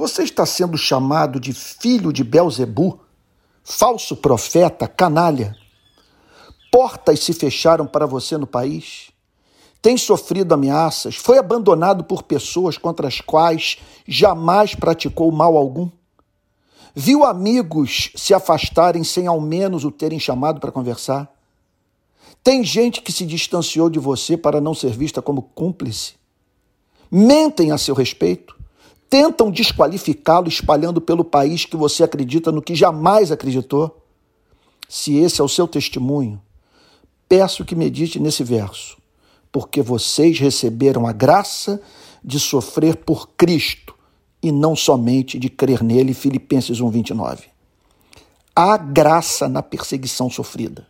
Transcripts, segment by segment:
Você está sendo chamado de filho de Belzebu, falso profeta, canalha. Portas se fecharam para você no país. Tem sofrido ameaças, foi abandonado por pessoas contra as quais jamais praticou mal algum. Viu amigos se afastarem sem ao menos o terem chamado para conversar. Tem gente que se distanciou de você para não ser vista como cúmplice. Mentem a seu respeito tentam desqualificá-lo espalhando pelo país que você acredita no que jamais acreditou. Se esse é o seu testemunho, peço que medite nesse verso, porque vocês receberam a graça de sofrer por Cristo e não somente de crer nele, Filipenses 1:29. Há graça na perseguição sofrida.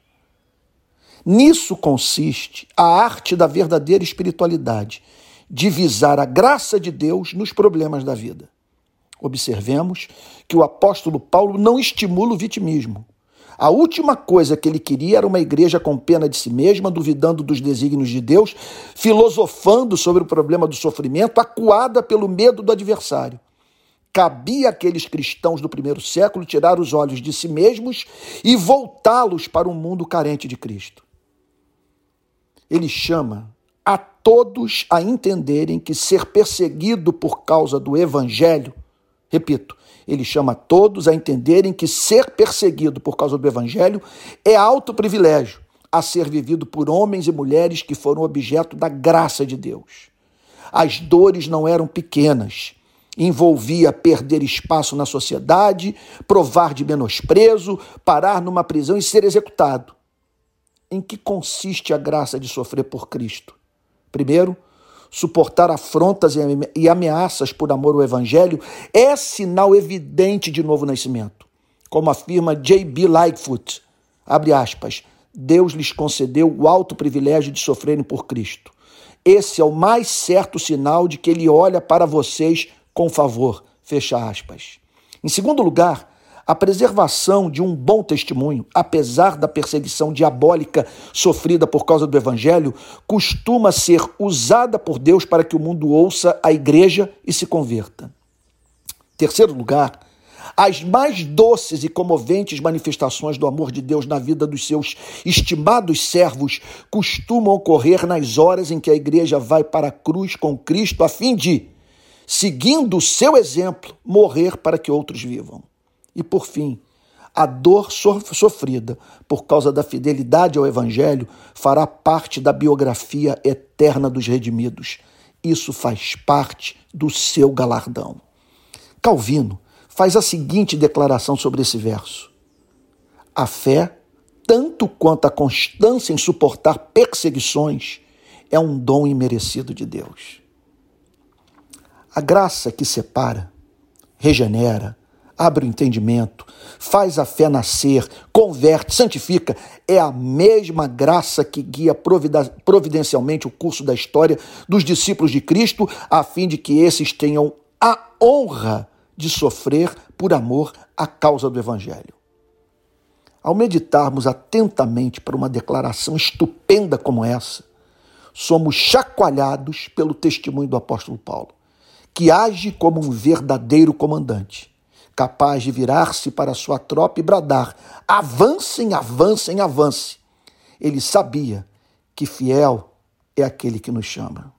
Nisso consiste a arte da verdadeira espiritualidade divisar a graça de Deus nos problemas da vida. Observemos que o apóstolo Paulo não estimula o vitimismo. A última coisa que ele queria era uma igreja com pena de si mesma, duvidando dos desígnios de Deus, filosofando sobre o problema do sofrimento, acuada pelo medo do adversário. Cabia àqueles cristãos do primeiro século tirar os olhos de si mesmos e voltá-los para um mundo carente de Cristo. Ele chama todos a entenderem que ser perseguido por causa do evangelho, repito, ele chama todos a entenderem que ser perseguido por causa do evangelho é alto privilégio a ser vivido por homens e mulheres que foram objeto da graça de Deus. As dores não eram pequenas. Envolvia perder espaço na sociedade, provar de menosprezo, parar numa prisão e ser executado. Em que consiste a graça de sofrer por Cristo? Primeiro, suportar afrontas e ameaças por amor ao Evangelho é sinal evidente de novo nascimento. Como afirma J.B. Lightfoot, abre aspas, Deus lhes concedeu o alto privilégio de sofrerem por Cristo. Esse é o mais certo sinal de que ele olha para vocês com favor. Fecha aspas. Em segundo lugar, a preservação de um bom testemunho, apesar da perseguição diabólica sofrida por causa do evangelho, costuma ser usada por Deus para que o mundo ouça a igreja e se converta. Terceiro lugar, as mais doces e comoventes manifestações do amor de Deus na vida dos seus estimados servos costumam ocorrer nas horas em que a igreja vai para a cruz com Cristo a fim de, seguindo o seu exemplo, morrer para que outros vivam. E por fim, a dor sofrida por causa da fidelidade ao Evangelho fará parte da biografia eterna dos redimidos. Isso faz parte do seu galardão. Calvino faz a seguinte declaração sobre esse verso: A fé, tanto quanto a constância em suportar perseguições, é um dom imerecido de Deus. A graça que separa, regenera, abre o entendimento, faz a fé nascer, converte, santifica. É a mesma graça que guia providencialmente o curso da história dos discípulos de Cristo, a fim de que esses tenham a honra de sofrer por amor à causa do Evangelho. Ao meditarmos atentamente para uma declaração estupenda como essa, somos chacoalhados pelo testemunho do apóstolo Paulo, que age como um verdadeiro comandante capaz de virar-se para sua tropa e bradar: avancem, avancem, avance. Ele sabia que fiel é aquele que nos chama.